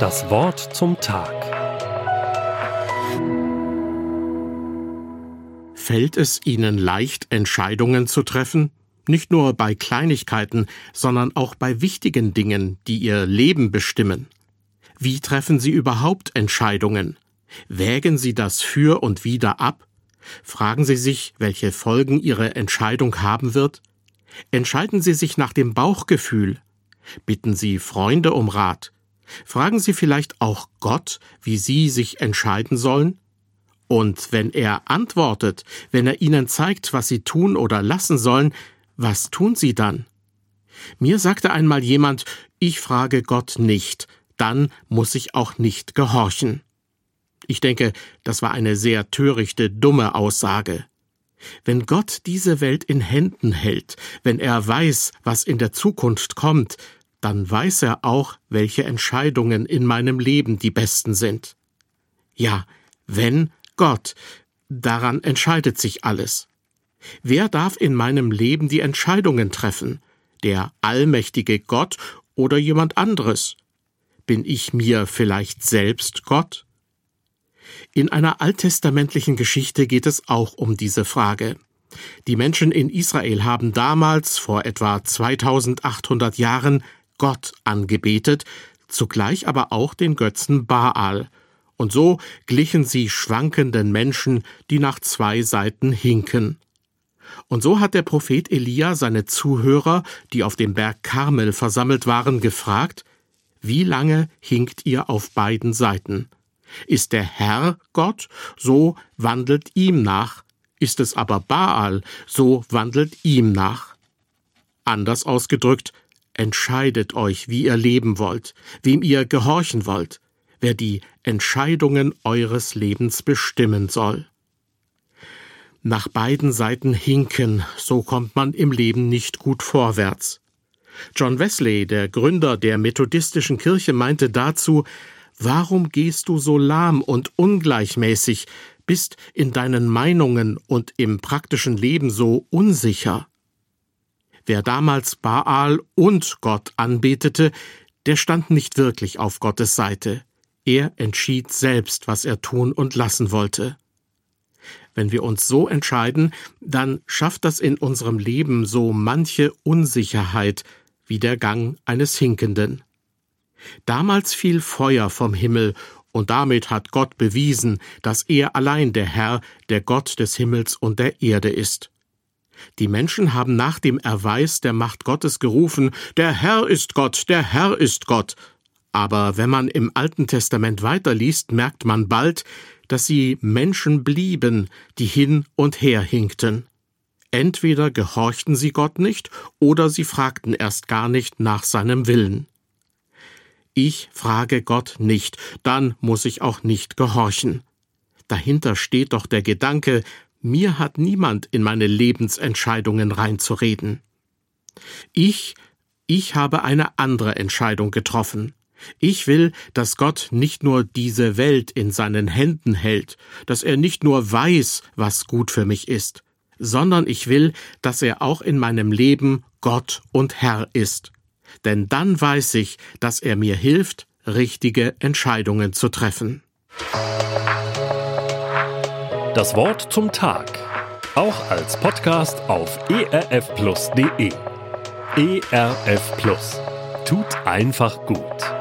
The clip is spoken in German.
Das Wort zum Tag. Fällt es Ihnen leicht, Entscheidungen zu treffen? Nicht nur bei Kleinigkeiten, sondern auch bei wichtigen Dingen, die Ihr Leben bestimmen. Wie treffen Sie überhaupt Entscheidungen? Wägen Sie das für und wider ab? Fragen Sie sich, welche Folgen Ihre Entscheidung haben wird? Entscheiden Sie sich nach dem Bauchgefühl? Bitten Sie Freunde um Rat? Fragen Sie vielleicht auch Gott, wie Sie sich entscheiden sollen? Und wenn er antwortet, wenn er Ihnen zeigt, was Sie tun oder lassen sollen, was tun Sie dann? Mir sagte einmal jemand, ich frage Gott nicht, dann muss ich auch nicht gehorchen. Ich denke, das war eine sehr törichte, dumme Aussage. Wenn Gott diese Welt in Händen hält, wenn er weiß, was in der Zukunft kommt, dann weiß er auch, welche Entscheidungen in meinem Leben die besten sind. Ja, wenn Gott, daran entscheidet sich alles. Wer darf in meinem Leben die Entscheidungen treffen? Der allmächtige Gott oder jemand anderes? Bin ich mir vielleicht selbst Gott? In einer alttestamentlichen Geschichte geht es auch um diese Frage. Die Menschen in Israel haben damals, vor etwa 2800 Jahren, Gott angebetet, zugleich aber auch den Götzen Baal, und so glichen sie schwankenden Menschen, die nach zwei Seiten hinken. Und so hat der Prophet Elia seine Zuhörer, die auf dem Berg Karmel versammelt waren, gefragt, wie lange hinkt ihr auf beiden Seiten? Ist der Herr Gott, so wandelt ihm nach, ist es aber Baal, so wandelt ihm nach. Anders ausgedrückt, entscheidet euch, wie ihr leben wollt, wem ihr gehorchen wollt, wer die Entscheidungen eures Lebens bestimmen soll. Nach beiden Seiten hinken, so kommt man im Leben nicht gut vorwärts. John Wesley, der Gründer der methodistischen Kirche, meinte dazu, Warum gehst du so lahm und ungleichmäßig, bist in deinen Meinungen und im praktischen Leben so unsicher? Wer damals Baal und Gott anbetete, der stand nicht wirklich auf Gottes Seite. Er entschied selbst, was er tun und lassen wollte. Wenn wir uns so entscheiden, dann schafft das in unserem Leben so manche Unsicherheit wie der Gang eines Hinkenden. Damals fiel Feuer vom Himmel, und damit hat Gott bewiesen, dass er allein der Herr, der Gott des Himmels und der Erde ist. Die Menschen haben nach dem Erweis der Macht Gottes gerufen, der Herr ist Gott, der Herr ist Gott. Aber wenn man im Alten Testament weiterliest, merkt man bald, dass sie Menschen blieben, die hin und her hinkten. Entweder gehorchten sie Gott nicht, oder sie fragten erst gar nicht nach seinem Willen. Ich frage Gott nicht, dann muss ich auch nicht gehorchen. Dahinter steht doch der Gedanke, mir hat niemand in meine Lebensentscheidungen reinzureden. Ich, ich habe eine andere Entscheidung getroffen. Ich will, dass Gott nicht nur diese Welt in seinen Händen hält, dass er nicht nur weiß, was gut für mich ist, sondern ich will, dass er auch in meinem Leben Gott und Herr ist denn dann weiß ich, dass er mir hilft, richtige Entscheidungen zu treffen. Das Wort zum Tag. Auch als Podcast auf erfplus.de. ERF Plus. Tut einfach gut.